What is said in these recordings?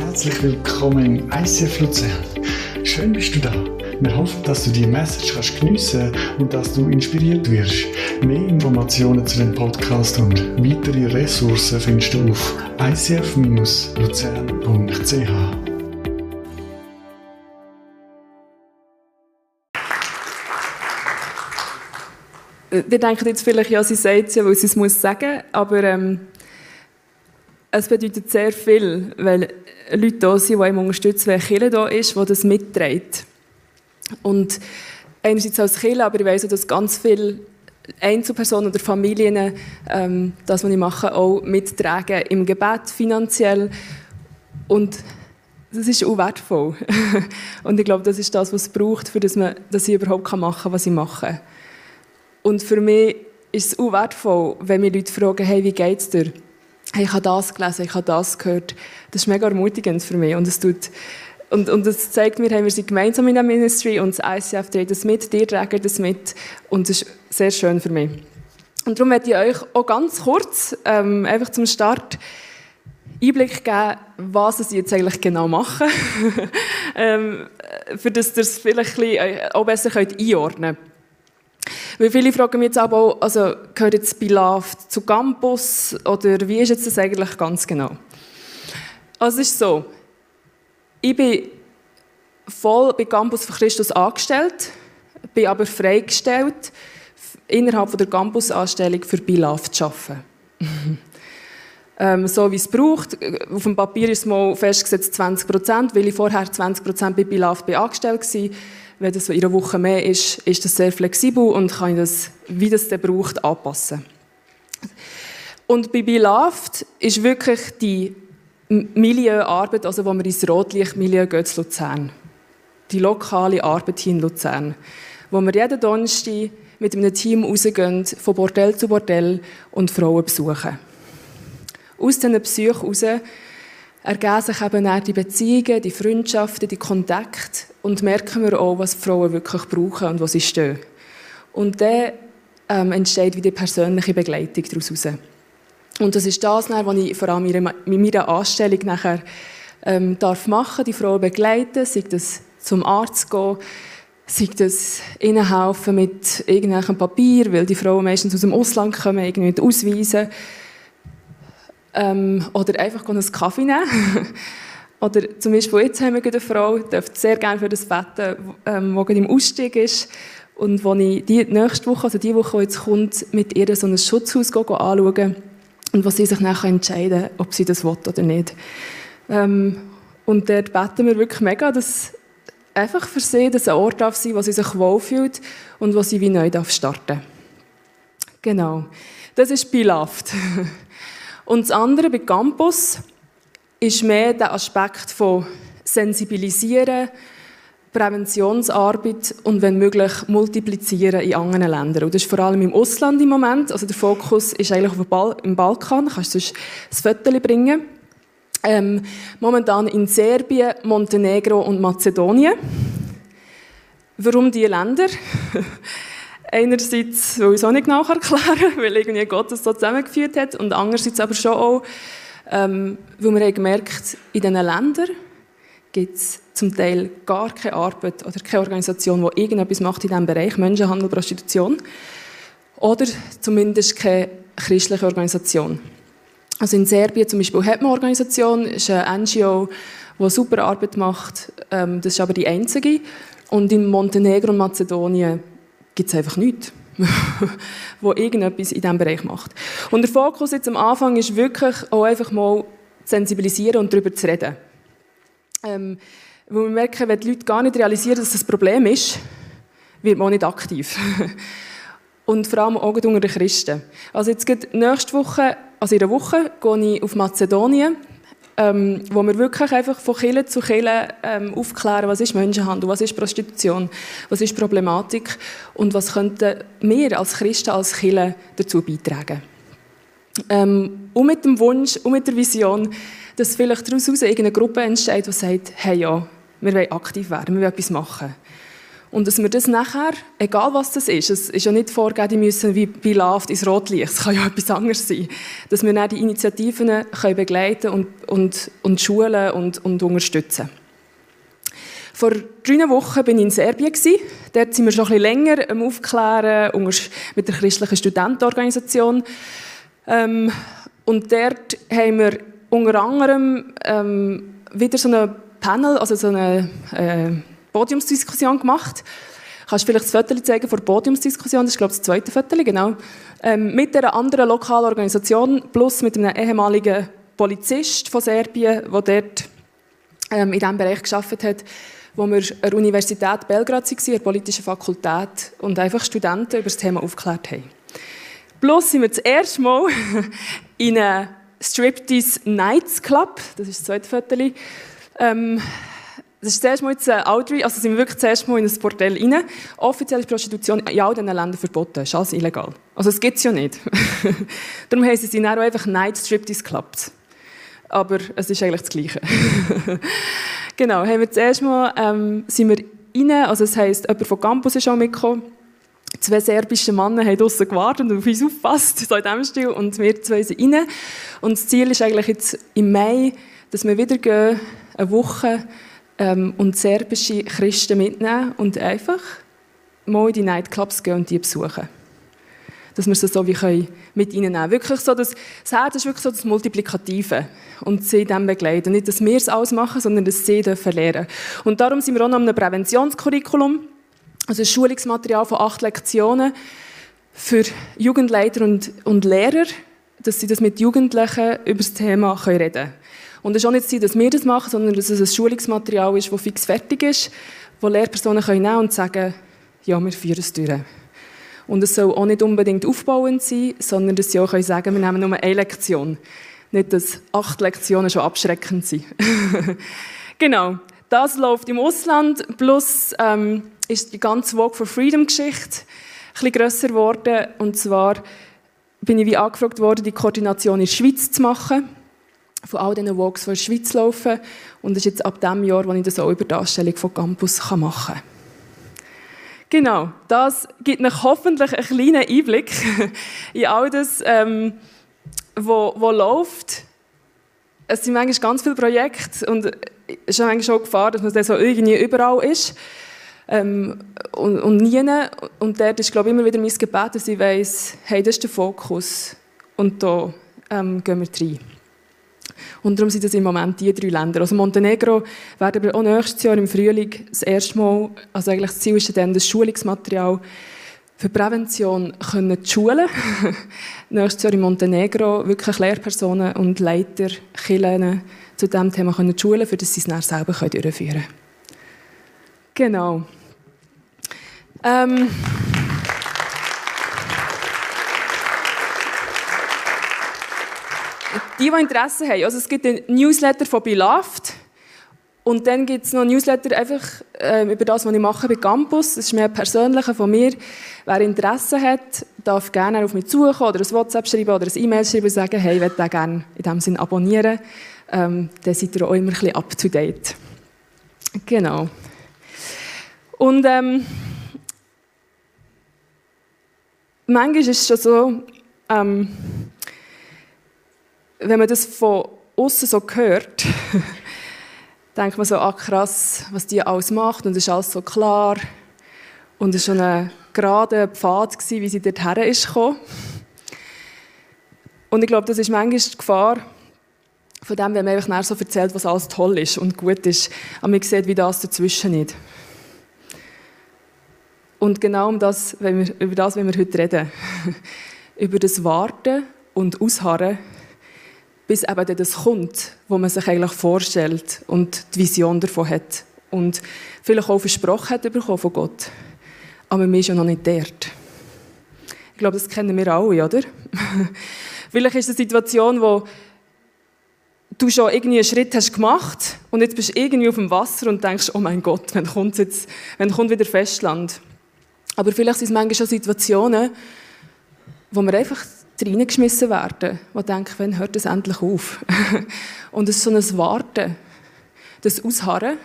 Herzlich willkommen im ICF Luzern. Schön bist du da. Wir hoffen, dass du die Message kannst geniessen und dass du inspiriert wirst. Mehr Informationen zu dem Podcast und weitere Ressourcen findest du auf icf-luzern.ch. Wir denken jetzt vielleicht, ja, sie sagt es ja, weil sie es muss sagen, aber ähm, es bedeutet sehr viel, weil Leute da sind, die ihm unterstützen, wenn Kirche da ist, die das mitträgt. Und einerseits als Kirche, aber ich weiss auch, dass ganz viele Einzelpersonen oder Familien ähm, das, was ich mache, auch mittragen im Gebet, finanziell. Und das ist auch wertvoll. Und ich glaube, das ist das, was es braucht, für das man, dass ich überhaupt machen kann, was ich mache. Und für mich ist es auch wertvoll, wenn mir Leute fragen, hey, wie geht es dir? Hey, ich habe das gelesen, ich habe das gehört. Das ist mega ermutigend für mich und es tut und, und das zeigt mir, hey, wir sind gemeinsam in der Ministry und das ICF trägt das mit, dir tragen das mit und das ist sehr schön für mich. Und darum möchte ich euch auch ganz kurz, ähm, einfach zum Start, Einblick geben, was ich jetzt eigentlich genau mache, ähm, für das ihr es vielleicht bisschen auch besser einordnen könnt. Weil viele fragen mich jetzt aber auch, also gehört jetzt Beloved zu Campus oder wie ist jetzt das eigentlich ganz genau? Also es ist so, ich bin voll bei Campus für Christus angestellt, bin aber freigestellt, innerhalb der Campusanstellung für Beloved zu arbeiten. ähm, so wie es braucht. Auf dem Papier ist mal festgesetzt 20 Prozent, weil ich vorher 20 Prozent bei Beloved angestellt war wenn das in einer Woche mehr ist, ist das sehr flexibel und kann ich das, wie das der braucht, anpassen. Und bei Beloved ist wirklich die Milieuarbeit, also wo wir ins Rotlichtmilieu gehen zu Luzern. Die lokale Arbeit hier in Luzern. Wo wir jeden Donnerstag mit einem Team rausgehen, von Bordell zu Bordell und Frauen besuchen. Aus diesen Besuchen heraus ergeben sich eben auch die Beziehungen, die Freundschaften, die Kontakte und merken wir auch, was Frauen wirklich brauchen und wo sie stehen. Und dann ähm, entsteht wieder persönliche Begleitung daraus heraus. Und das ist das, was ich vor allem in meiner Anstellung nachher ähm, darf machen, die Frauen begleiten, sei das zum Arzt gehen, sei das ihnen helfen mit irgendwelchem Papier, weil die Frauen meistens aus dem Ausland kommen, irgendwie mit Ausweisen, ähm, oder einfach einen Kaffee nehmen. oder zum Beispiel jetzt haben wir eine Frau, die sehr gerne für das Betten, ähm, die im Ausstieg ist. Und wo ich die nächste Woche, also die Woche, die jetzt kommt, mit ihr so ein Schutzhaus anschauen und wo sie sich nachher entscheiden ob sie das will oder nicht. Ähm, und dort beten wir wirklich mega, dass einfach für sie dass ein Ort darf sein, wo sie sich wohlfühlt und wo sie wie neu darf starten Genau. Das ist Beloved. Und das andere bei Campus ist mehr der Aspekt von Sensibilisieren, Präventionsarbeit und wenn möglich multiplizieren in anderen Ländern. Und das ist vor allem im Ausland im Moment. Also der Fokus ist eigentlich auf Bal im Balkan. Du kannst sonst das Foto bringen. Ähm, momentan in Serbien, Montenegro und Mazedonien. Warum diese Länder? Einerseits will ich es auch nicht genau erklären, weil irgendwie Gott das so zusammengeführt hat und andererseits aber schon auch, ähm, weil wir haben gemerkt, in diesen Ländern gibt es zum Teil gar keine Arbeit oder keine Organisation, die irgendetwas macht in diesem Bereich, Menschenhandel, Prostitution. Oder zumindest keine christliche Organisation. Also in Serbien zum Beispiel hat man eine Organisation, ist eine NGO, die super Arbeit macht. Ähm, das ist aber die einzige. Und in Montenegro und Mazedonien gibt es einfach nichts, wo irgendetwas in diesem Bereich macht. Und der Fokus jetzt am Anfang ist wirklich auch einfach mal zu sensibilisieren und darüber zu reden. Ähm, wo wir merken, wenn die Leute gar nicht realisieren, dass das ein Problem ist, wird man auch nicht aktiv. und vor allem auch unter den Christen. Also jetzt geht nächste Woche, also in einer Woche, gehe ich auf Mazedonien ähm, wo wir wirklich einfach von Kille zu Kille ähm, aufklären, was ist Menschenhandel, was ist Prostitution, was ist Problematik und was könnten wir als Christen, als Kille dazu beitragen. Ähm, und mit dem Wunsch und mit der Vision, dass vielleicht daraus irgendeine Gruppe entsteht, die sagt, hey ja, wir wollen aktiv werden, wir wollen etwas machen. Und dass wir das nachher, egal was das ist, es ist ja nicht vorgegeben, die müssen wie Beloved ins Rotlicht, es kann ja etwas anderes sein, dass wir dann die Initiativen können begleiten und, und, und schulen und, und unterstützen. Vor drei Wochen war ich in Serbien. Dort sind wir schon ein länger am Aufklären mit der christlichen Studentenorganisation. Ähm, und dort haben wir unter anderem ähm, wieder so eine Panel, also so eine äh, Podiumsdiskussion gemacht. Kannst du vielleicht das Foto zeigen vor der Podiumsdiskussion? Das ist, glaube ich, das zweite Foto, genau. Ähm, mit einer anderen lokalen Organisation plus mit einem ehemaligen Polizist von Serbien, der dort ähm, in diesem Bereich gearbeitet hat, wo wir an der Universität Belgrad waren, an der politischen Fakultät, und einfach Studenten über das Thema aufgeklärt haben. Plus sind wir das erste Mal in einem Striptease Nights Club, das ist das zweite Foto, ähm, das ist das erste Mal jetzt ein Outreach, also sind wir wirklich das erste Mal in ein Bordell rein. Offiziell ist Prostitution in all diesen Ländern verboten, ist alles illegal. Also es gibt es ja nicht. Darum heißen sie dann auch einfach Night Striptease Clubs. Aber es ist eigentlich das Gleiche. genau, haben wir das erste Mal ähm, sind wir rein, also das heisst, jemand vom Campus ist auch mitgekommen. Zwei serbische Männer haben draußen gewartet und auf uns aufgepasst, so in diesem Stil, und wir zwei sind rein. Und das Ziel ist eigentlich jetzt im Mai, dass wir wieder gehen, eine Woche ähm, und serbische Christen mitnehmen und einfach mal in die Nightclubs gehen und die besuchen. Dass wir sie so wie können mit ihnen nehmen Wirklich so, das, das Herz ist wirklich so das Multiplikative und sie dann begleiten. Nicht, dass wir es alles machen, sondern dass sie dürfen lernen. Und darum sind wir auch noch einem Präventionskurriculum, also ein Schulungsmaterial von acht Lektionen für Jugendleiter und, und Lehrer, dass sie das mit Jugendlichen über das Thema reden können. Und es ist auch nicht so, dass wir das machen, sondern dass es ein Schulungsmaterial ist, das fix fertig ist, wo Lehrpersonen können nehmen und sagen, ja, wir führen es durch. Und es soll auch nicht unbedingt aufbauend sein, sondern dass sie auch können sagen, wir nehmen nur eine Lektion. Nicht, dass acht Lektionen schon abschreckend sind. genau. Das läuft im Ausland, plus ähm, ist die ganze Walk for Freedom Geschichte ein bisschen grösser geworden. Und zwar bin ich wie angefragt worden, die Koordination in der Schweiz zu machen von all diesen Walks, in der Schweiz laufen. Und das ist jetzt ab dem Jahr, wo ich das auch über die Darstellung von Campus machen kann. Genau, das gibt euch hoffentlich einen kleinen Einblick in all das, ähm, wo, wo läuft. Es sind manchmal ganz viele Projekte und es ist manchmal schon Gefahr, dass man dann so irgendwie überall ist ähm, und, und nie. Und dort ist, glaube ich, immer wieder mein Gebet, dass ich weiss, hey, das ist der Fokus und da ähm, gehen wir rein. Und darum sind das im Moment die drei Länder. Also Montenegro werden wir auch nächstes Jahr im Frühling das erste Mal, also eigentlich das Ziel ist dann das Schulungsmaterial für Prävention können die Schulen nächstes Jahr in Montenegro wirklich Lehrpersonen und Leiter, Kirchen zu diesem Thema können schulen, für das sie es dann selber durchführen können. Genau. Ähm die, die Interesse haben, also es gibt einen Newsletter von Beloved und dann gibt es noch einen Newsletter einfach äh, über das, was ich mache bei Campus. Das ist mehr persönlicher von mir. Wer Interesse hat, darf gerne auf mich zukommen oder ein WhatsApp schreiben oder ein E-Mail schreiben und sagen, hey, ich möchte den gerne in diesem Sinne abonnieren. Ähm, dann seid ihr auch immer ein bisschen up to date. Genau. Und ähm, manchmal ist es schon so, ähm, wenn man das von außen so hört, denkt man so, ah krass, was die alles macht und es ist alles so klar. Und es war schon ein gerader Pfad, gewesen, wie sie dorthin ist gekommen. Und ich glaube, das ist manchmal die Gefahr von dem, wenn man einfach so erzählt, was alles toll ist und gut ist. Aber man sieht, wie das dazwischen nicht. Und genau um das, wenn wir, über das wollen wir heute reden. über das Warten und Ausharren bis eben das kommt, wo man sich eigentlich vorstellt und die Vision davon hat. Und vielleicht auch versprochen hat bekommen von Gott. Aber man ist ja noch nicht dort. Ich glaube, das kennen wir alle, oder? vielleicht ist es eine Situation, wo du schon irgendwie einen Schritt hast gemacht und jetzt bist du irgendwie auf dem Wasser und denkst, oh mein Gott, wann kommt jetzt, wann kommt wieder Festland? Aber vielleicht sind es manchmal schon Situationen, wo man einfach reingeschmissen werden, die denken, wann hört das endlich auf? und es ist so ein Warten, das Ausharren.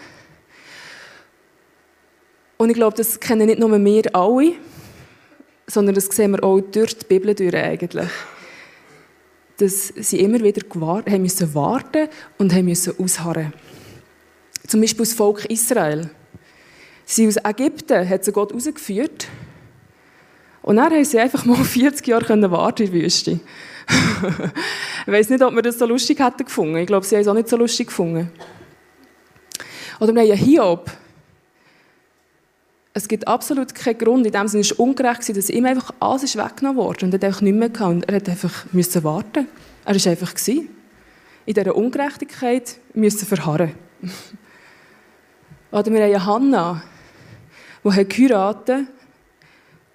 Und ich glaube, das kennen nicht nur wir alle, sondern das sehen wir auch durch die Bibel durch eigentlich. Dass sie immer wieder gewahrt, haben müssen warten und haben müssen ausharren. Zum Beispiel das Volk Israel. Sie aus Ägypten hat sie Gott rausgeführt. Und dann haben sie einfach mal 40 Jahre warten in der Wüste. ich weiß nicht, ob wir das so lustig hätten gefunden. Ich glaube, sie haben es auch nicht so lustig gefunden. Oder wir haben Hiob. Es gibt absolut keinen Grund, in dem Sinne ist es ungerecht dass ihm einfach alles ist weggenommen wurde und er hat einfach nicht mehr gehabt. Und er hat einfach müssen warten. Er war einfach gewesen. In dieser Ungerechtigkeit müssen verharren. Oder wir haben Hannah, die geheiratet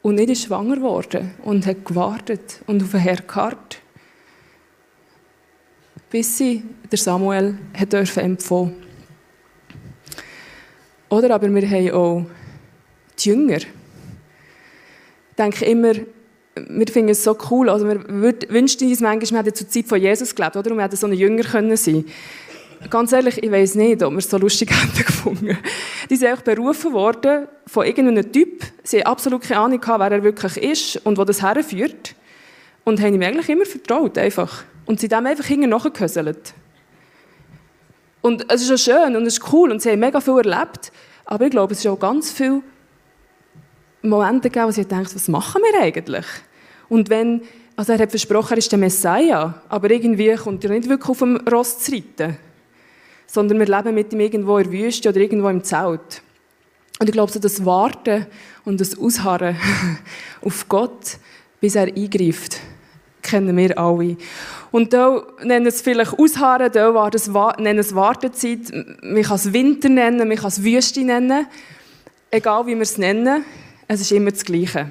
und nicht ist schwanger geworden und hat gewartet und auf den Herrn geharrt, bis sie der Samuel hat empfangen Oder aber wir haben auch die Jünger. Ich denke immer, wir finden es so cool, also wir wünschen uns manchmal, wir hätten zur Zeit von Jesus gelebt, oder? Und wir hätten so ein Jünger können sein Ganz ehrlich, ich weiß nicht, ob wir es so lustig hätten gefunden. Die sind auch berufen worden von irgendeinem Typ. Sie haben absolut keine Ahnung gehabt, wer er wirklich ist und wo das herführt. Und haben ihm eigentlich immer vertraut, einfach. Und sie haben dem einfach hinten nachgehöselt. Und es ist auch schön und es ist cool und sie haben mega viel erlebt. Aber ich glaube, es ist auch ganz viele Momente gegeben, wo sie denkt, was machen wir eigentlich? Und wenn, also er hat versprochen, er ist der Messiah, aber irgendwie kommt er nicht wirklich auf dem Ross zu reiten sondern wir leben mit ihm irgendwo in der Wüste oder irgendwo im Zelt. Und ich glaube, so das Warten und das Ausharren auf Gott, bis er eingreift, kennen wir alle. Und da nennen es vielleicht Ausharren, da nennen es Wartezeit, man kann es Winter nennen, man kann es Wüste nennen. Egal wie wir es nennen, es ist immer das Gleiche.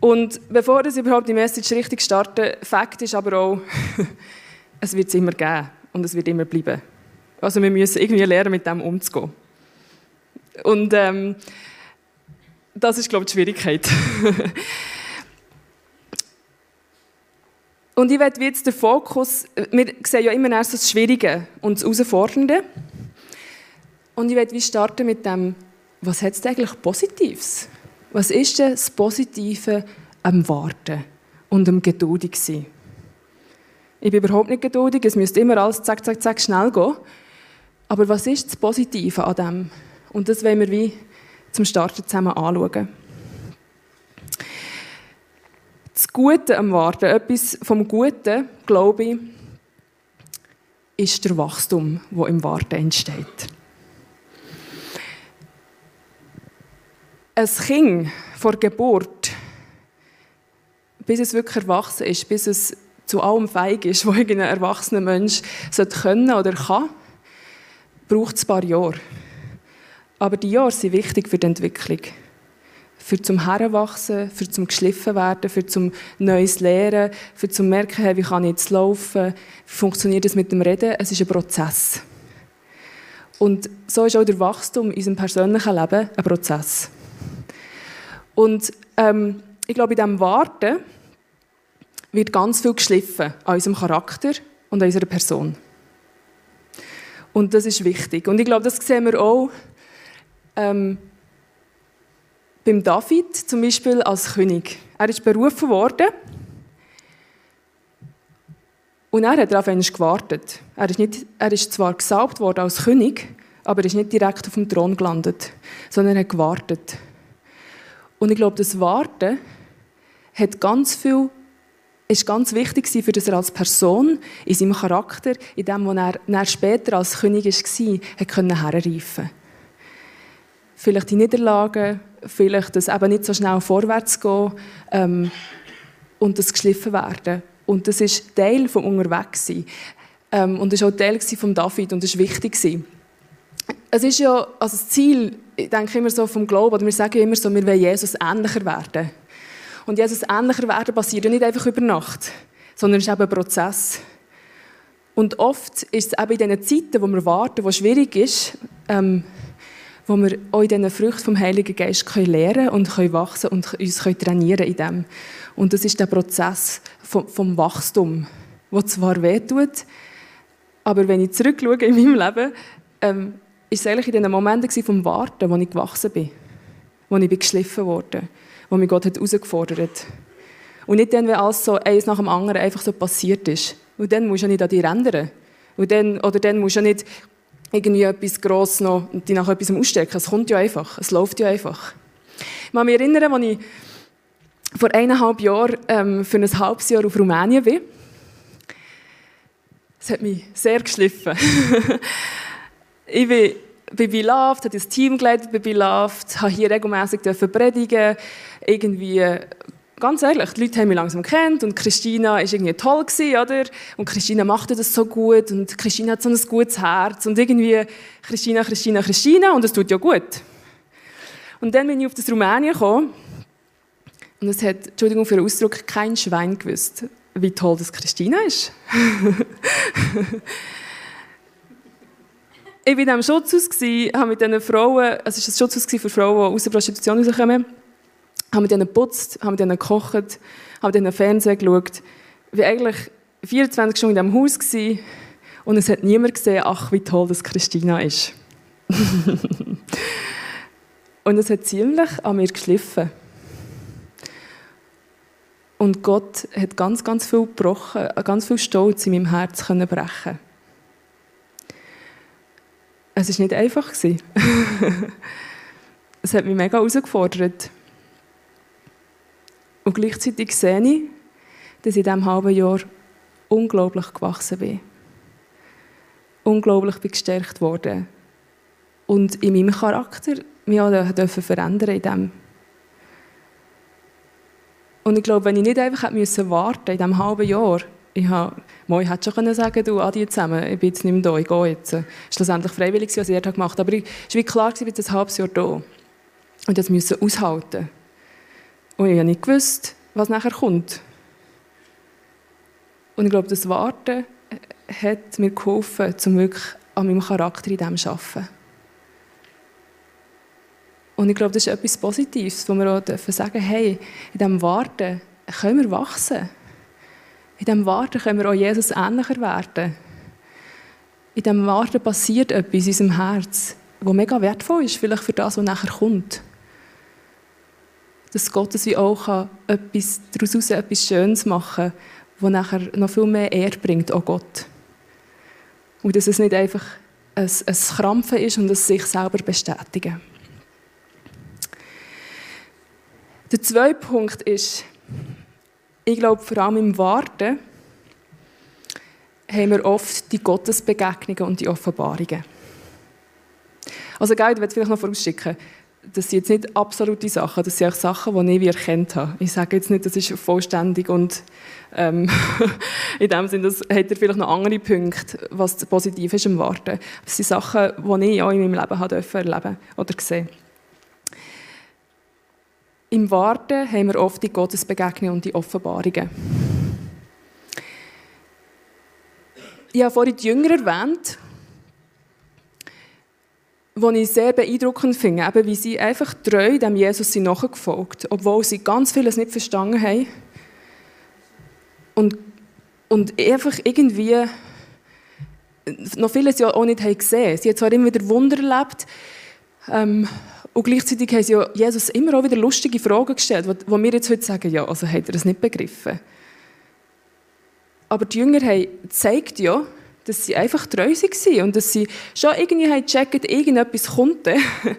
Und bevor das überhaupt die Message richtig startet, Fakt ist aber auch, es wird es immer geben und es wird immer bleiben. Also wir müssen irgendwie lernen, mit dem umzugehen. Und ähm, das ist, glaube ich, die Schwierigkeit. und ich werde jetzt den Fokus, wir sehen ja immer erst das Schwierige und das Herausfordernde. Und ich werde starten mit dem, was hat es eigentlich Positives? Was ist denn das Positive am Warten und am geduldig sein? Ich bin überhaupt nicht geduldig, es müsste immer alles zack, zack, zack schnell gehen. Aber was ist das Positive an dem? Und das wollen wir wie zum Starten zusammen anschauen. Das Gute am Warten, etwas vom Guten, glaube ich, ist der Wachstum, wo im Warten entsteht. Ein Kind vor Geburt, bis es wirklich erwachsen ist, bis es zu allem fähig ist, was ein erwachsener Mensch können oder kann, braucht es ein paar Jahre. Aber die Jahre sind wichtig für die Entwicklung. Für zum Heranwachsen, für zum geschliffen werden, für zum Neues lernen, für zum merken, hey, wie kann ich jetzt laufen, wie funktioniert das mit dem Reden. Es ist ein Prozess. Und so ist auch der Wachstum in unserem persönlichen Leben ein Prozess. Und ähm, ich glaube, in diesem Warten wird ganz viel geschliffen an unserem Charakter und an unserer Person. Und das ist wichtig. Und ich glaube, das sehen wir auch ähm, beim David zum Beispiel als König. Er ist berufen worden und er hat darauf gewartet. Er ist, nicht, er ist zwar gesalbt worden als König, aber er ist nicht direkt auf dem Thron gelandet, sondern er hat gewartet. Und ich glaube, das Warten hat ganz viel ist ganz wichtig für das er als Person, in seinem Charakter, in dem, was er, er später als König war, hat herreifen Vielleicht die Niederlagen, vielleicht das eben nicht so schnell vorwärts gehen ähm, und das geschliffen werden. Und das ist Teil vom Unterwegssein. Ähm, und das war auch Teil von David und das war wichtig. Es ist ja, also das Ziel, ich denke immer so vom Glauben, oder wir sagen immer so, wir wollen Jesus ähnlicher werden. Und Jesus ähnlicher werden passiert ja nicht einfach über Nacht, sondern es ist eben ein Prozess. Und oft ist es eben in diesen Zeiten, wo wir warten, wo schwierig ist, ähm, wo wir auch in diesen Früchten vom Heiligen Geist können lernen und können wachsen und uns können trainieren in dem. Und das ist der Prozess vom, vom Wachstum, der zwar wehtut, aber wenn ich zurückschaue in meinem Leben, ähm, ist es eigentlich in diesen Momenten vom Warten, wo ich gewachsen bin. wo ich geschliffen wurde, wo mich Gott hat herausgefordert hat. Und nicht dann, wenn alles so eins nach dem anderen einfach so passiert ist. Und dann musst du ja nicht an dich ändern. Und dann, oder dann musst du ja nicht irgendwie etwas gross noch und dich nach etwas ausstecken. Es kommt ja einfach. Es läuft ja einfach. Ich kann mich erinnern, als ich vor eineinhalb Jahren ähm, für ein halbes Jahr auf Rumänien war. Es hat mich sehr geschliffen. ich bin bei Beloved, habe das Team geleitet bei Beloved, habe hier regelmässig predigen irgendwie ganz ehrlich, die Leute haben mich langsam kennt und Christina war irgendwie toll gewesen, oder? Und Christina machte das so gut und Christina hat so ein gutes Herz und irgendwie Christina, Christina, Christina und es tut ja gut. Und dann bin ich auf das Rumänien gekommen und es hat, Entschuldigung für den Ausdruck, kein Schwein gewusst, wie toll das Christina ist. ich war in diesem Schutzhaus, habe mit diesen Frauen, es war ein Schutzhaus für Frauen, die aus der Prostitution rauskommen, habe mit denen geputzt, habe mit denen gekocht, habe mit denen Fernsehen geschaut. Ich war eigentlich 24 Stunden in diesem Haus und es hat niemand gesehen, ach, wie toll das Christina ist. und es hat ziemlich an mir geschliffen. Und Gott hat ganz, ganz viel gebrochen, ganz viel Stolz in meinem Herz können brechen. Es war nicht einfach. es hat mich mega herausgefordert. Und gleichzeitig sehe ich, dass ich in diesem halben Jahr unglaublich gewachsen bin. Unglaublich bin gestärkt worden. Und in meinem Charakter mich auch verändern in dem. Und ich glaube, wenn ich nicht einfach warten in diesem halben Jahr, ich habe, ich hätte schon sagen du, Adi zusammen, ich bin jetzt nicht mehr da, ich gehe jetzt. Schlussendlich freiwillig, was ich gemacht habe. Aber es war klar, ich bin ein halbes Jahr da. Und das müssen aushalten. Und ich habe nicht gewusst, was nachher kommt. Und ich glaube, das Warten hat mir geholfen, um wirklich an meinem Charakter in dem zu arbeiten. Und ich glaube, das ist etwas Positives, wo wir auch sagen dürfen, hey, in diesem Warten können wir wachsen. In diesem Warten können wir auch Jesus ähnlicher werden. In diesem Warten passiert etwas in unserem Herz, das mega wertvoll ist, vielleicht für das, was nachher kommt dass Gott wie auch kann, etwas, daraus etwas Schönes machen kann, das nachher noch viel mehr Ehre bringt, auch Gott. Und dass es nicht einfach ein, ein Krampfen ist und es sich selber bestätigen. Der zweite Punkt ist, ich glaube, vor allem im Warten haben wir oft die Gottesbegegnungen und die Offenbarungen. Also, gell, ich will vielleicht noch vorausschicken das sind jetzt nicht absolute Sachen, das sind auch Sachen, die ich wie erkannt habe. Ich sage jetzt nicht, das ist vollständig und ähm, in dem Sinne, das hat er vielleicht noch andere Punkte, was positiv ist im Warten. Das sind Sachen, die ich auch in meinem Leben habe erleben oder gesehen Im Warten haben wir oft die Gottesbegegnungen und die Offenbarungen. Ich habe vorhin die Jünger erwähnt was ich sehr beeindruckend finde, eben wie sie einfach treu dem Jesus sind nachgefolgt, obwohl sie ganz vieles nicht verstanden haben. Und, und einfach irgendwie noch vieles ja auch nicht haben gesehen. Sie haben zwar immer wieder Wunder erlebt, ähm, und gleichzeitig haben sie ja Jesus immer auch wieder lustige Fragen gestellt, wo, wir jetzt heute sagen, ja, also hat er das nicht begriffen. Aber die Jünger haben gezeigt ja, dass sie einfach treu waren und dass sie schon irgendwie gecheckt, irgendetwas kommt.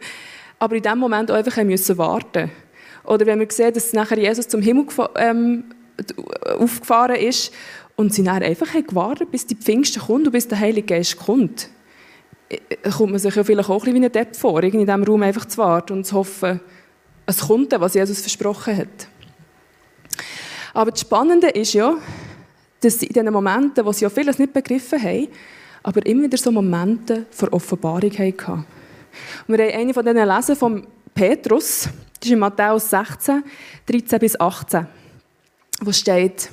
aber in dem Moment auch einfach müssen warten Oder wenn wir sehen, dass nachher Jesus zum Himmel ähm, aufgefahren ist und sie dann einfach gewartet bis die Pfingsten kommt und bis der Heilige Geist kommt, kommt man sich ja vielleicht auch ein bisschen wie ein Depp vor, in diesem Raum einfach zu warten und zu hoffen, es kommt, was Jesus versprochen hat. Aber das Spannende ist ja, dass sie in diesen Momenten, wo sie ja vieles nicht begriffen haben, aber immer wieder so Momente vor Offenbarung hatten. Und wir haben eine von diesen lesen von Petrus, das ist in Matthäus 16, 13 bis 18, wo steht,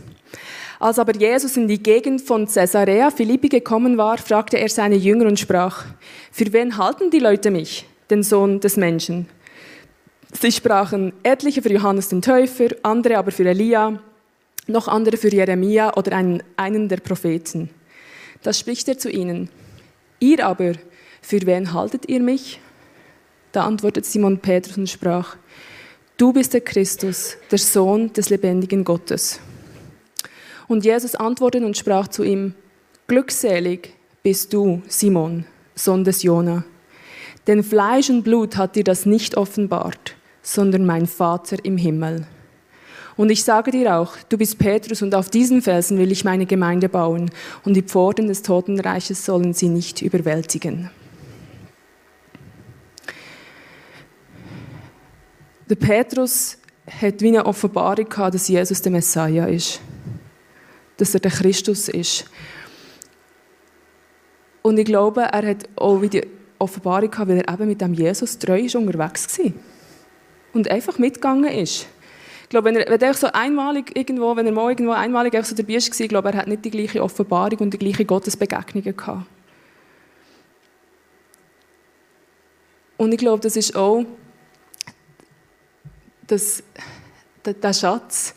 als aber Jesus in die Gegend von Caesarea Philippi gekommen war, fragte er seine Jünger und sprach, für wen halten die Leute mich, den Sohn des Menschen? Sie sprachen, etliche für Johannes den Täufer, andere aber für Elia, noch andere für Jeremia oder einen, einen der Propheten. Das spricht er zu ihnen. Ihr aber, für wen haltet ihr mich? Da antwortet Simon Petrus und sprach, Du bist der Christus, der Sohn des lebendigen Gottes. Und Jesus antwortete und sprach zu ihm, Glückselig bist du, Simon, Sohn des Jona. Denn Fleisch und Blut hat dir das nicht offenbart, sondern mein Vater im Himmel. Und ich sage dir auch, du bist Petrus und auf diesen Felsen will ich meine Gemeinde bauen und die Pforten des Totenreiches sollen sie nicht überwältigen. Der Petrus hat wie eine Offenbarung gehabt, dass Jesus der Messiah ist. Dass er der Christus ist. Und ich glaube, er hat auch die Offenbarung gehabt, weil er eben mit dem Jesus treu ist unterwegs war. Und einfach mitgegangen ist. Ich glaube, wenn er, wenn er so einmalig irgendwo, wenn er mal irgendwo einmalig so dabei war, ich glaube, er hat nicht die gleiche Offenbarung und die gleiche Gottesbegegnungen gehabt. Und ich glaube, das ist auch das, der Schatz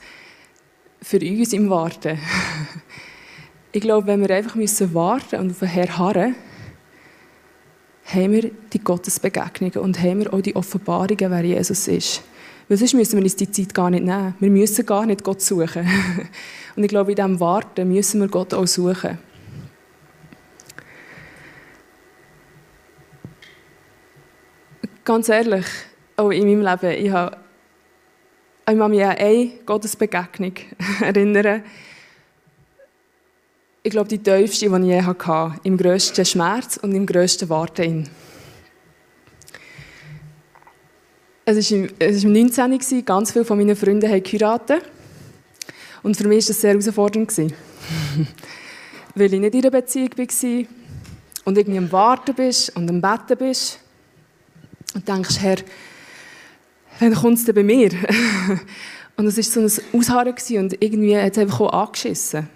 für uns im Warten. Ich glaube, wenn wir einfach müssen warten und auf den Herrn harren, haben wir die Gottesbegegnungen und haben wir auch die Offenbarungen, wer Jesus ist. Weil sonst müssen wir uns die Zeit gar nicht nehmen. Wir müssen gar nicht Gott suchen. Und ich glaube, in diesem Warten müssen wir Gott auch suchen. Ganz ehrlich, auch in meinem Leben, ich habe ich kann mich an eine Gottesbegegnung erinnern. Ich glaube, die tiefste, die ich je hatte. Im grössten Schmerz und im grössten Warten. Es war im 19. Ganz viele von meinen Freunden haben geheiratet. Und für mich war das sehr herausfordernd. Weil ich nicht in einer Beziehung war und irgendwie am Warten bist und am Betten bist. Und denkst, Herr, wann kommt es denn bei mir? und es war so ein Ausharren und irgendwie hat es einfach auch angeschissen.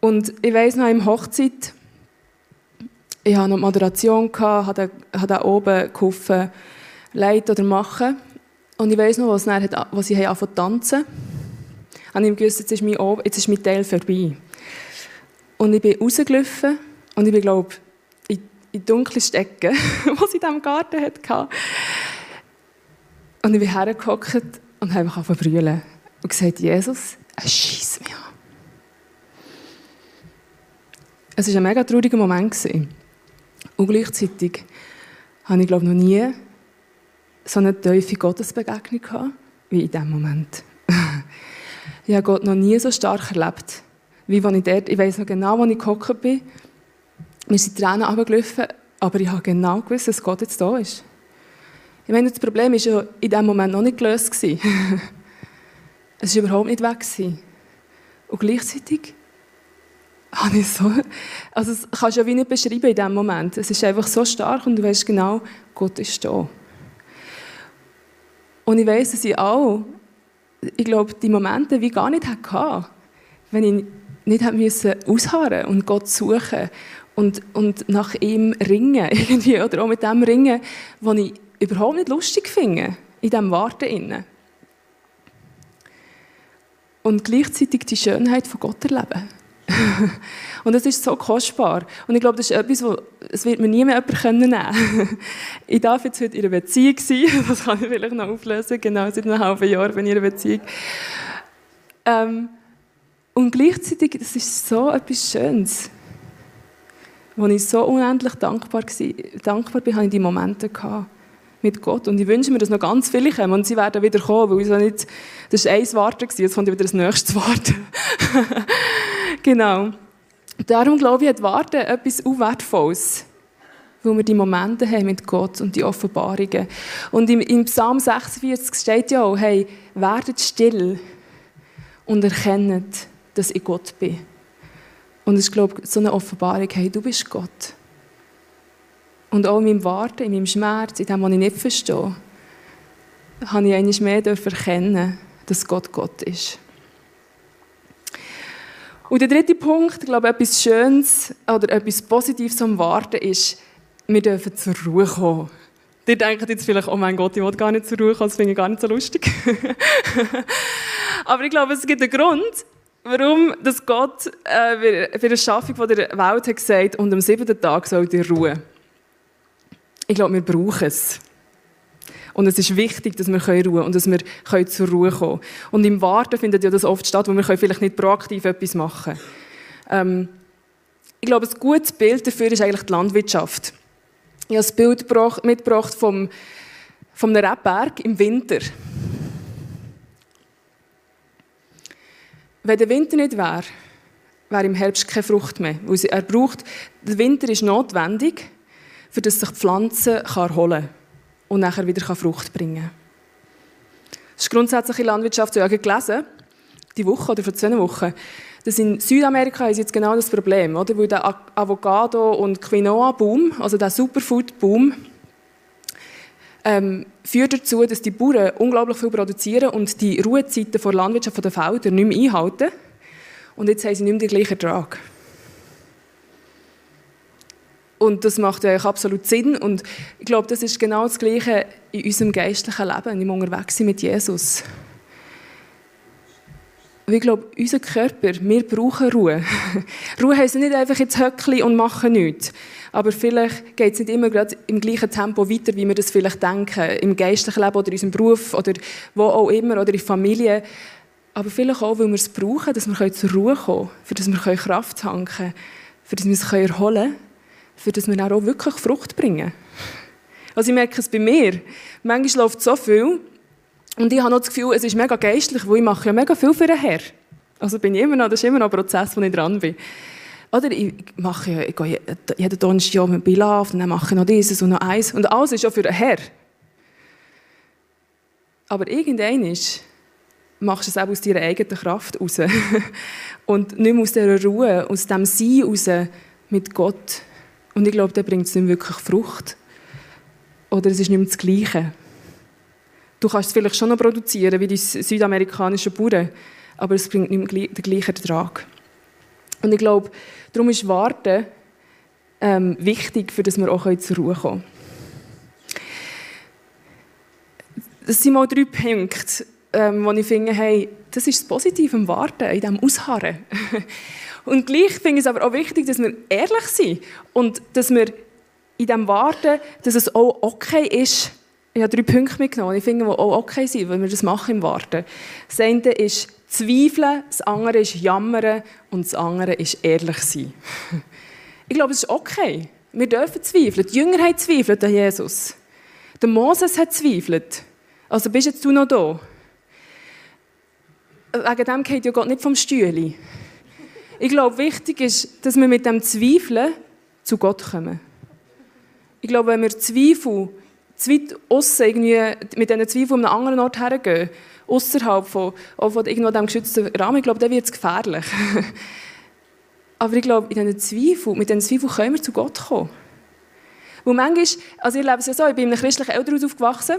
Und ich weiss noch, im Hochzeit, ich hatte noch Moderation, habe da oben geholfen, leiten oder machen. Und ich weiss noch, was, dann hat, ich angefangen zu tanzen habe ich gewusst, jetzt ist, mein, jetzt ist mein Teil vorbei. Und ich bin rausgelaufen und ich bin, glaube in, in dunkelste Ecke, die sie in diesem Garten hatte. Und ich bin hergehockt und habe einfach angefangen und gesagt, Jesus, schieß mich an. Es war ein mega trauriger Moment. Und gleichzeitig habe ich, glaube noch nie so eine tiefe Gottesbegegnung gehabt, wie in diesem Moment. ich habe Gott noch nie so stark erlebt, wie wenn ich dort, ich weiß noch genau, wo ich gehockt bin. Mir sind Tränen runtergelaufen, aber ich habe genau gewusst, dass Gott jetzt da ist. Ich meine, das Problem war ja in diesem Moment noch nicht gelöst. es war überhaupt nicht weg. Und gleichzeitig habe ich so... Also das kannst du ja wie nicht beschreiben in diesem Moment. Es ist einfach so stark und du weißt genau, Gott ist da. Und ich weiß, dass ich auch, ich glaube, die Momente wie gar nicht hatte, wenn ich nicht hätte müssen ausharren und Gott suchen und, und nach ihm ringen irgendwie oder auch mit dem ringen, was ich überhaupt nicht lustig finden, in diesem Warten. Und gleichzeitig die Schönheit von Gott erleben. und das ist so kostbar. Und ich glaube, das ist etwas, das wird mir nie mehr jemand können. ich darf jetzt heute in einer Beziehung sein. Das kann ich vielleicht noch auflösen. Genau, seit einem halben Jahr bin ich in einer Beziehung. Ähm, und gleichzeitig, das ist so etwas Schönes. Wo ich so unendlich dankbar, war, dankbar bin, habe ich diese Momente gehabt mit Gott. Und ich wünsche mir, dass noch ganz viele kommen und sie werden wieder kommen, weil ich so nicht, das war eins Warten, jetzt kommt wieder das nächste Warten. genau. Darum glaube ich, hat Warten etwas Unwertvolles, weil wir die Momente haben mit Gott und die Offenbarungen. Und im, im Psalm 46 steht ja auch, hey, werdet still und erkennt, dass ich Gott bin. Und ist, glaube ich, so eine Offenbarung, hey, du bist Gott. Und auch in meinem Warten, in meinem Schmerz, in dem, was ich nicht verstehe, habe ich einmal mehr erkennen, dass Gott Gott ist. Und der dritte Punkt, ich glaube, etwas Schönes oder etwas Positives am Warten ist, wir dürfen zur Ruhe kommen. Ihr denkt jetzt vielleicht, oh mein Gott, ich will gar nicht zur Ruhe kommen, das finde ich gar nicht so lustig. Aber ich glaube, es gibt einen Grund, warum Gott äh, für die Schaffung der Welt hat gesagt, und am siebten Tag soll ihr ruhen. Ich glaube, wir brauchen es. Und es ist wichtig, dass wir ruhen können und dass wir zur Ruhe kommen können. Und im Warten findet ja das oft statt, wo wir vielleicht nicht proaktiv etwas machen können. Ähm, ich glaube, ein gutes Bild dafür ist eigentlich die Landwirtschaft. Ich habe das Bild mitgebracht vom, vom Rebberg im Winter. Wenn der Winter nicht wäre, wäre im Herbst keine Frucht mehr. Er braucht, der Winter ist notwendig, für dass sich die Pflanze erholen kann und nachher wieder Frucht bringen kann. Das ist grundsätzlich in Landwirtschaft so. Gelesen, die Woche oder vor zwei Wochen, dass in Südamerika ist jetzt genau das Problem, oder? Weil der Avocado- und Quinoa-Boom, also der Superfood-Boom, ähm, führt dazu, dass die Bauern unglaublich viel produzieren und die Ruhezeiten der Landwirtschaft der Felder nicht mehr einhalten. Und jetzt haben sie nicht mehr den gleichen Ertrag. Und das macht ja absolut Sinn. Und ich glaube, das ist genau das Gleiche in unserem geistlichen Leben, im Unterwegssein mit Jesus. Ich glaube, unser Körper, wir brauchen Ruhe. Ruhe heisst nicht einfach jetzt Höckli und machen nichts. Aber vielleicht geht es nicht immer gerade im gleichen Tempo weiter, wie wir das vielleicht denken. Im geistlichen Leben oder in unserem Beruf oder wo auch immer oder in der Familie. Aber vielleicht auch, weil wir es brauchen, dass wir zur Ruhe kommen können, für dass wir Kraft tanken können, für dass wir es erholen können, für dass wir auch wirklich Frucht bringen. Also ich merke es bei mir. Manchmal läuft so viel und ich habe noch das Gefühl, es ist mega geistlich, weil ich mache ja mega viel für den Herr. Also bin ich immer noch, das ist immer noch ein Prozess, wo ich dran bin. Oder ich mache ja, ich gehe jeden Donnerstag mit Bilaf und dann mache ich noch dieses und noch eins. Und alles ist ja für den Herr. Aber irgendwann ist, machst du es auch aus deiner eigenen Kraft raus. und nicht mehr aus dieser Ruhe, aus dem Sein raus mit Gott. Und ich glaube, dann bringt es nicht wirklich Frucht. Oder es ist nicht mehr das Gleiche. Du kannst es vielleicht schon noch produzieren, wie die südamerikanischen Bauern, aber es bringt nicht mehr den gleichen Ertrag. Und ich glaube, darum ist Warten ähm, wichtig, für dass wir auch zur Ruhe kommen Das sind mal drei Punkte, ähm, wo ich finde, hey, das ist das Positive im Warten, in diesem Ausharren. und gleich finde ich es aber auch wichtig, dass wir ehrlich sind und dass wir in diesem Warten, dass es auch okay ist, ich habe drei Punkte mitgenommen, ich finde, die auch okay sind, wenn wir das machen im Warten. Das eine ist Zweifeln, das andere ist Jammern und das andere ist ehrlich sein. Ich glaube, es ist okay. Wir dürfen zweifeln. Die Jünger haben zweifelt an Jesus. Der Moses hat zweifelt. Also bist jetzt du noch da? Wegen dem geht ja Gott nicht vom Stühle. Ich glaube, wichtig ist, dass wir mit dem Zweifeln zu Gott kommen. Ich glaube, wenn wir Zweifel zu aussen irgendwie mit diesen Zweifeln an einen anderen Ort hergehen, außerhalb von, von irgendwo diesem geschützten Rahmen, ich glaube, dann wird es gefährlich. Aber ich glaube, in diesen Zweifeln, mit diesen Zweifeln können wir zu Gott kommen. Weil manchmal, also ich lebe es ja so, ich bin in einem christlichen Elternhaus aufgewachsen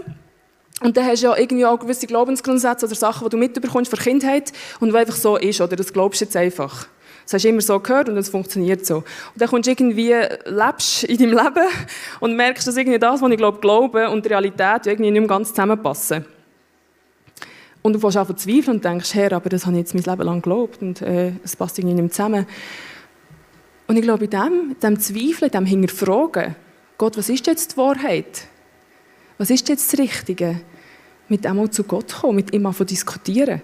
und dann hast du ja irgendwie auch gewisse Glaubensgrundsätze oder Sachen, die du mitbekommst von Kindheit und die einfach so ist, oder das glaubst du jetzt einfach. Das hast du immer so gehört und es funktioniert so. Und dann kommst du irgendwie, lebst in deinem Leben und merkst, dass irgendwie das, was ich glaube, glaube und Realität irgendwie nicht mehr ganz zusammenpassen. Und du an zu zweifeln und denkst, Herr, aber das habe ich jetzt mein Leben lang geglaubt und äh, es passt irgendwie nicht mehr zusammen. Und ich glaube, in dem, dem Zweifeln, dem Hinterfragen, Gott, was ist jetzt die Wahrheit? Was ist jetzt das Richtige? Mit dem auch zu Gott kommen, mit ihm zu diskutieren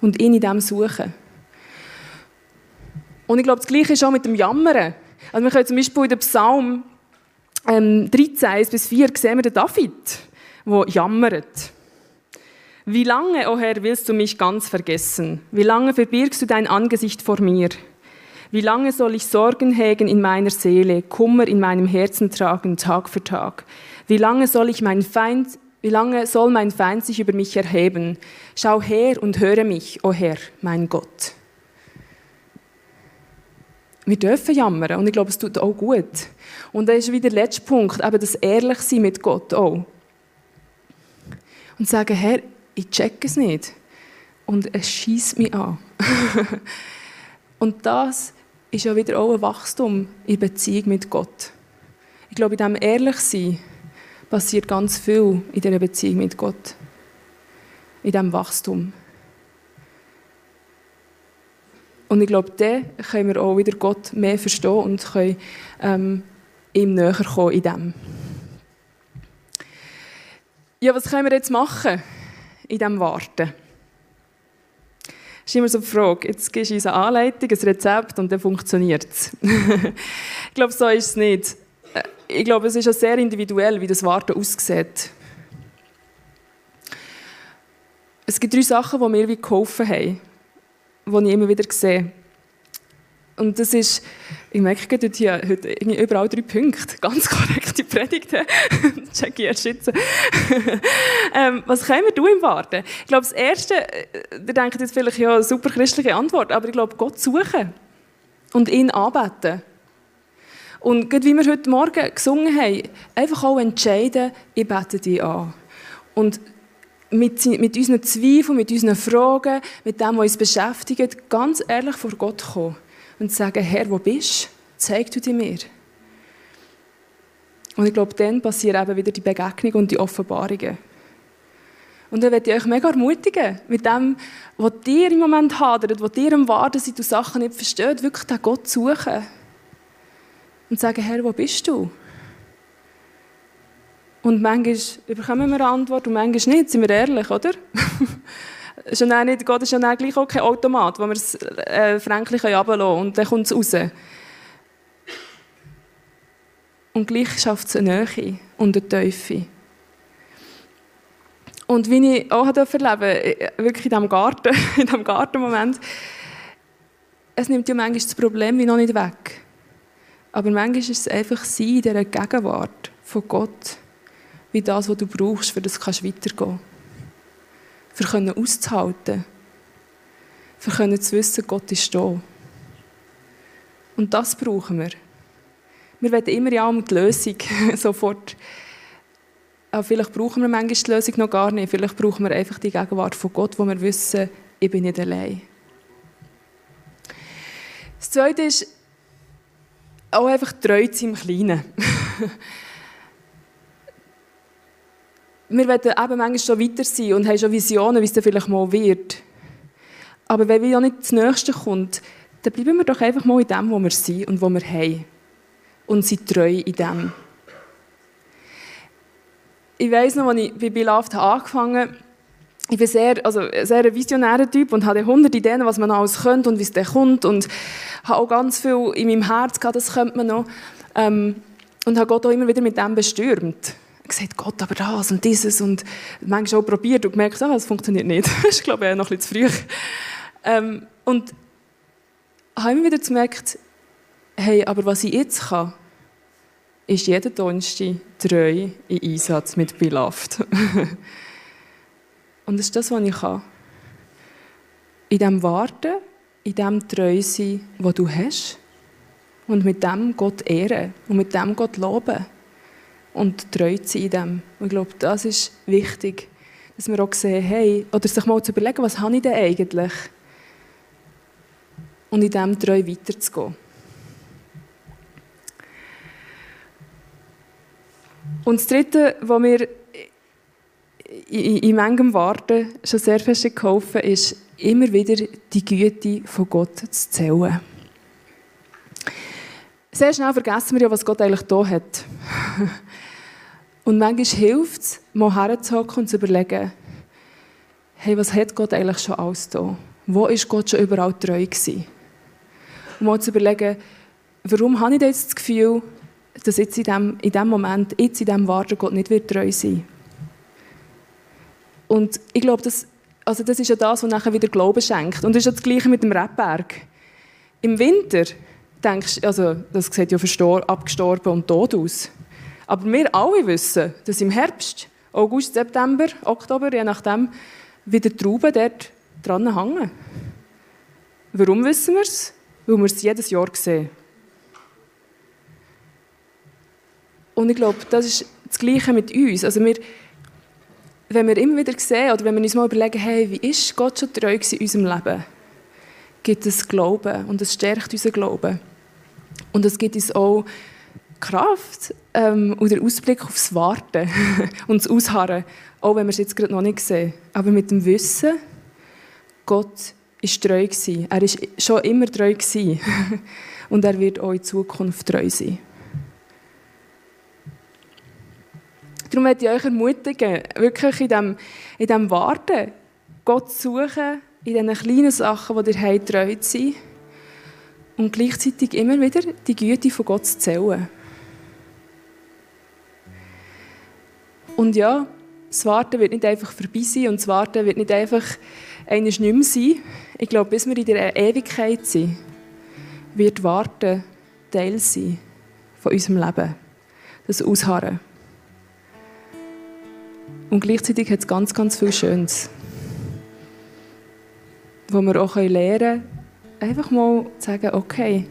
und ihn in dem suchen. Und ich glaube, das Gleiche ist auch mit dem Jammern. Also wir können zum Beispiel in dem Psalm ähm, 13, 1 bis 4 sehen wir den David, der jammert. Wie lange, o oh Herr, willst du mich ganz vergessen? Wie lange verbirgst du dein Angesicht vor mir? Wie lange soll ich Sorgen hegen in meiner Seele, Kummer in meinem Herzen tragen, Tag für Tag? Wie lange soll ich mein Feind, wie lange soll mein Feind sich über mich erheben? Schau her und höre mich, o oh Herr, mein Gott. Wir dürfen jammern und ich glaube, es tut auch gut. Und das ist wieder der letzte Punkt, eben das Ehrlichsein mit Gott auch. Und sagen, Herr, ich check es nicht. Und es schießt mich an. und das ist ja wieder auch ein Wachstum in Beziehung mit Gott. Ich glaube, in diesem Ehrlichsein passiert ganz viel in dieser Beziehung mit Gott. In diesem Wachstum. Und ich glaube, dann können wir auch wieder Gott mehr verstehen und können ähm, ihm näher kommen in dem. Ja, was können wir jetzt machen in diesem Warten? Das ist immer so die Frage. Jetzt gibst du uns eine Anleitung, ein Rezept und dann funktioniert es. ich glaube, so ist es nicht. Äh, ich glaube, es ist auch sehr individuell, wie das Warten aussieht. Es gibt drei Sachen, die mir wie geholfen haben, die ich immer wieder sehe. Und das ist, ich merke gerade hier heute überall drei Punkte. Ganz korrekte Predigt. Check ich jetzt. ähm, was können wir tun im Warten? Ich glaube, das Erste, äh, ihr denkt jetzt vielleicht, ja, super christliche Antwort, aber ich glaube, Gott suchen und ihn anbeten. Und gerade wie wir heute Morgen gesungen haben, einfach auch entscheiden, ich bete dich an. Und mit, mit unseren Zweifeln, mit unseren Fragen, mit dem, was uns beschäftigt, ganz ehrlich vor Gott kommen und sagen, Herr, wo bist du? Zeig du dir mir. Und ich glaube, dann passieren eben wieder die Begegnungen und die Offenbarungen. Und dann möchte ich euch mega ermutigen, mit dem, was ihr im Moment hadert, was ihr am Warten seid und Sachen nicht versteht, wirklich den Gott suchen. Und sagen, Herr, wo bist du? Und manchmal bekommen wir eine Antwort und manchmal nicht, sind wir ehrlich, oder? schon nicht, Gott ist ja dann gleich auch kein Automat, wo wir es äh, fränklich runterlassen können und dann kommt es raus. Und gleich schafft es eine Nähe und eine Teufel. Und wie ich auch erleben äh, wirklich in diesem Garten, in diesem Gartenmoment, es nimmt ja manchmal das Problem wie noch nicht weg. Aber manchmal ist es einfach sein in dieser Gegenwart von Gott, wie das, was du brauchst, für das du weitergehen kannst für können auszuhalten, für können zu wissen, Gott ist da. Und das brauchen wir. Wir wollen immer ja um die Lösung sofort. Aber vielleicht brauchen wir manchmal die Lösung noch gar nicht. Vielleicht brauchen wir einfach die Gegenwart von Gott, wo wir wissen, ich bin nicht allein. Das Zweite ist auch einfach treu zu im Kleinen. wir wollen eben manchmal schon weiter sein und haben schon Visionen, wie es dann vielleicht mal wird. Aber wenn wir ja nicht das Nächste kommt, dann bleiben wir doch einfach mal in dem, wo wir sind und wo wir haben. Und sind treu in dem. Ich weiss noch, als ich bei Beloved angefangen habe, ich bin sehr, also sehr ein visionärer Typ und hatte hundert Ideen, was man alles könnte und wie es dann kommt. Und habe auch ganz viel in meinem Herz gehabt, das könnte man noch. Ähm, und habe Gott auch immer wieder mit dem bestürmt gesagt, Gott, aber das und dieses und manchmal auch probiert und gemerkt, ah, das funktioniert nicht. das ist, glaube ich, noch ein bisschen zu früh. Ähm, und habe immer wieder gemerkt, hey, aber was ich jetzt kann, ist jeden Donnerstag treu in Einsatz mit Beloved. und das ist das, was ich kann. In dem Warten, in dem treu sein, was du hast. Und mit dem Gott ehren und mit dem Gott loben und treu zu sein in dem. Und ich glaube, das ist wichtig, dass wir auch sehen, hey, oder sich mal zu überlegen, was habe ich denn eigentlich? Und in dem treu weiterzugehen. Und das Dritte, was mir in, in manchem Warten schon sehr fest geholfen ist, immer wieder die Güte von Gott zu zählen. Sehr schnell vergessen wir ja, was Gott eigentlich da hat. Und manchmal hilft es, mal herzuhocken und zu überlegen, hey, was hat Gott eigentlich schon alles da? Wo ist Gott schon überall treu gewesen? Und mal zu überlegen, warum habe ich jetzt das Gefühl, dass jetzt in diesem in dem Moment, jetzt in diesem Warten Gott nicht wird treu sein Und ich glaube, das, also das ist ja das, was nachher wieder Glauben schenkt. Und das ist ja das Gleiche mit dem Rebberg. Im Winter denkst du, also das sieht ja abgestorben und tot aus. Aber wir alle wissen, dass im Herbst, August, September, Oktober, je nachdem, wieder Trauben dort dran hängen. Warum wissen wir es? Weil wir es jedes Jahr sehen. Und ich glaube, das ist das Gleiche mit uns. Also wir, wenn wir immer wieder sehen oder wenn wir uns mal überlegen, hey, wie ist Gott schon treu in unserem Leben, gibt es Glauben und es stärkt unseren Glauben. Und es gibt uns auch Kraft ähm, und der Ausblick aufs Warten und das Ausharren, auch wenn wir es jetzt gerade noch nicht sehen. Aber mit dem Wissen, Gott ist treu gewesen. Er ist schon immer treu gewesen. und er wird auch in Zukunft treu sein. Darum möchte ich euch ermutigen, wirklich in diesem, in diesem Warten Gott zu suchen, in diesen kleinen Sachen, die ihr habt, treu zu sein und gleichzeitig immer wieder die Güte von Gott zu zählen. Und ja, das Warten wird nicht einfach vorbei sein und das Warten wird nicht einfach eines nicht mehr sein. Ich glaube, bis wir in der Ewigkeit sind, wird Warten Teil sein von unserem Leben. Das Ausharren. Und gleichzeitig hat es ganz, ganz viel Schönes, wo wir auch lernen können, einfach mal zu sagen, okay,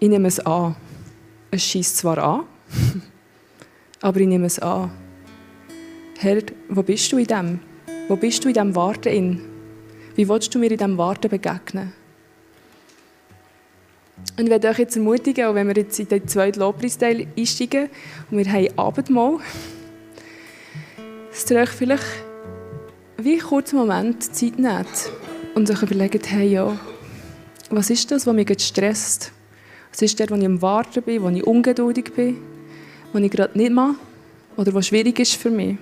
ich nehme es an. Es schießt zwar an, aber ich nehme es an. Herr, wo bist du in dem? Wo bist du in diesem Warten? In? Wie willst du mir in diesem Warten begegnen? Und ich werde euch jetzt ermutigen, auch wenn wir jetzt in den zweiten Lobpreisteil einsteigen und wir haben Abendmahl, dass ihr euch vielleicht wie einen kurzen Moment Zeit nehmt und euch überlegt, hey, ja, was ist das, was mich jetzt stresst? Was ist der, wo ich am Warten bin, wo ich ungeduldig bin, wo ich gerade nicht mache oder was schwierig ist für mich?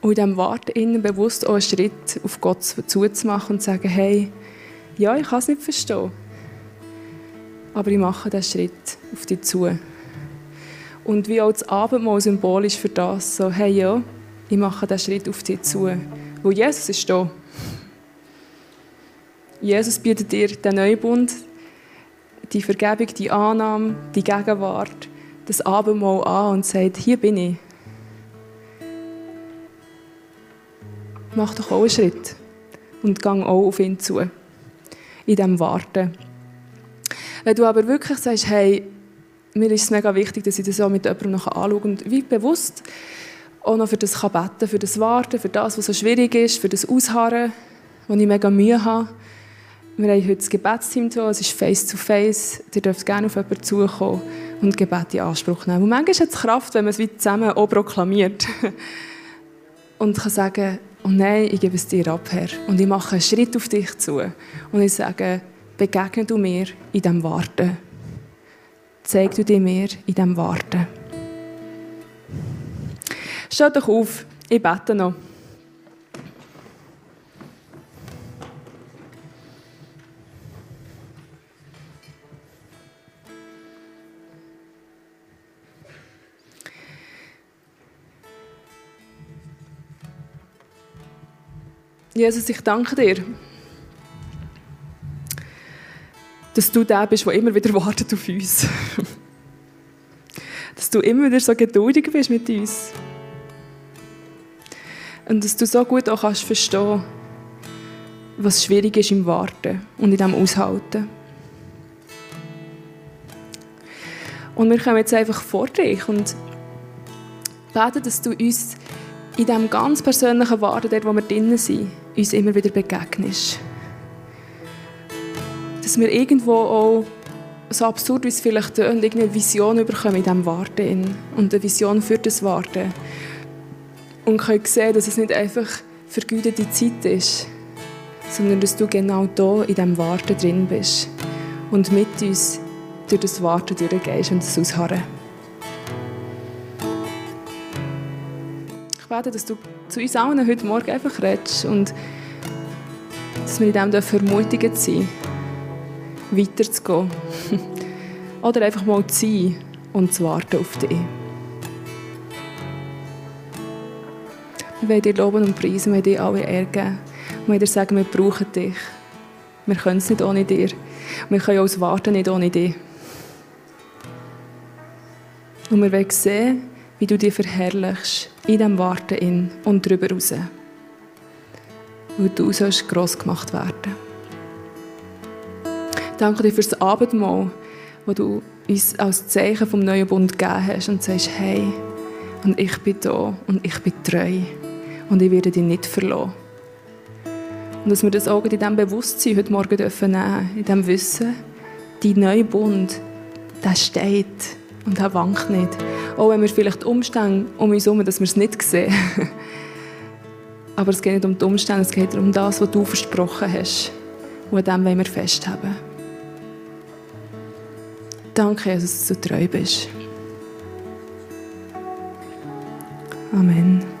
Und in diesem Warten innen bewusst auch einen Schritt auf Gott zuzumachen und zu sagen, hey, ja, ich kann es nicht verstehen, aber ich mache diesen Schritt auf dich zu. Und wie auch das Abendmahl symbolisch für das, so, hey, ja, ich mache diesen Schritt auf dich zu. Weil Jesus ist da. Jesus bietet dir den Neubund, die Vergebung, die Annahme, die Gegenwart, das Abendmahl an und sagt, hier bin ich. Mach doch auch einen Schritt und gang auch auf ihn zu. In diesem Warten. Wenn du aber wirklich sagst, hey, mir ist es mega wichtig, dass ich das auch mit jemandem anschaue und wie bewusst auch noch für das kann für das Warten, für das, was so schwierig ist, für das Ausharren, wo ich mega Mühe habe. Wir haben heute das Gebetsteam hier, es ist face-to-face. Ihr dürft gerne auf jemanden zukommen und Gebet in Anspruch nehmen. Und manchmal hat es Kraft, wenn man es wie zusammen auch proklamiert. und kann sagen, oh nein, ich gebe es dir ab, Herr. Und ich mache einen Schritt auf dich zu. Und ich sage, begegne du mir in diesem Warten. Zeig du dir mir in diesem Warten. Steht doch auf, ich bete noch. Jesus, ich danke dir, dass du der bist, der immer wieder wartet auf uns. dass du immer wieder so geduldig bist mit uns. Und dass du so gut auch kannst verstehen, was schwierig ist im Warten und in dem Aushalten. Und wir kommen jetzt einfach vor dich und beten, dass du uns in diesem ganz persönlichen Warten, dort wo wir drinnen sind, uns immer wieder begegnest. Dass wir irgendwo auch, so absurd wie es vielleicht tönt, eine Vision bekommen in diesem Warten und eine Vision für das Warten. Und können sehen, dass es nicht einfach vergütete Zeit ist, sondern dass du genau da in diesem Warten drin bist und mit uns durch das Warten durchgehst und das Ausharren. Bete, dass du zu uns allen heute Morgen einfach redest und dass wir in dem ermutigt sein weiterzugehen. Oder einfach mal zu sein und zu warten auf dich. Wir wollen dir loben und preisen, wir wollen dir alle ärgern. Wir wollen dir sagen, wir brauchen dich. Wir können es nicht ohne dir. Wir können auch Warten nicht ohne dich. Und wir wollen sehen, wie du dich verherrlichst in diesem Warten in und darüber raus. Weil du sollst gross gemacht werden. Danke dir für das Abendmahl, das du uns als Zeichen vom neuen Bund gegeben hast und sagst, hey, und ich bin da und ich bin treu und ich werde dich nicht verlassen. Und dass wir das auch in diesem Bewusstsein heute Morgen dürfen nehmen, in diesem Wissen, die neue Bund, der steht und der wankt nicht. Auch wenn wir vielleicht Umstände um uns herum, dass wir es nicht sehen. Aber es geht nicht um die Umstände, es geht um das, was du versprochen hast. Und an dem wollen wir festhalten. Danke, Jesus, dass du treu bist. Amen.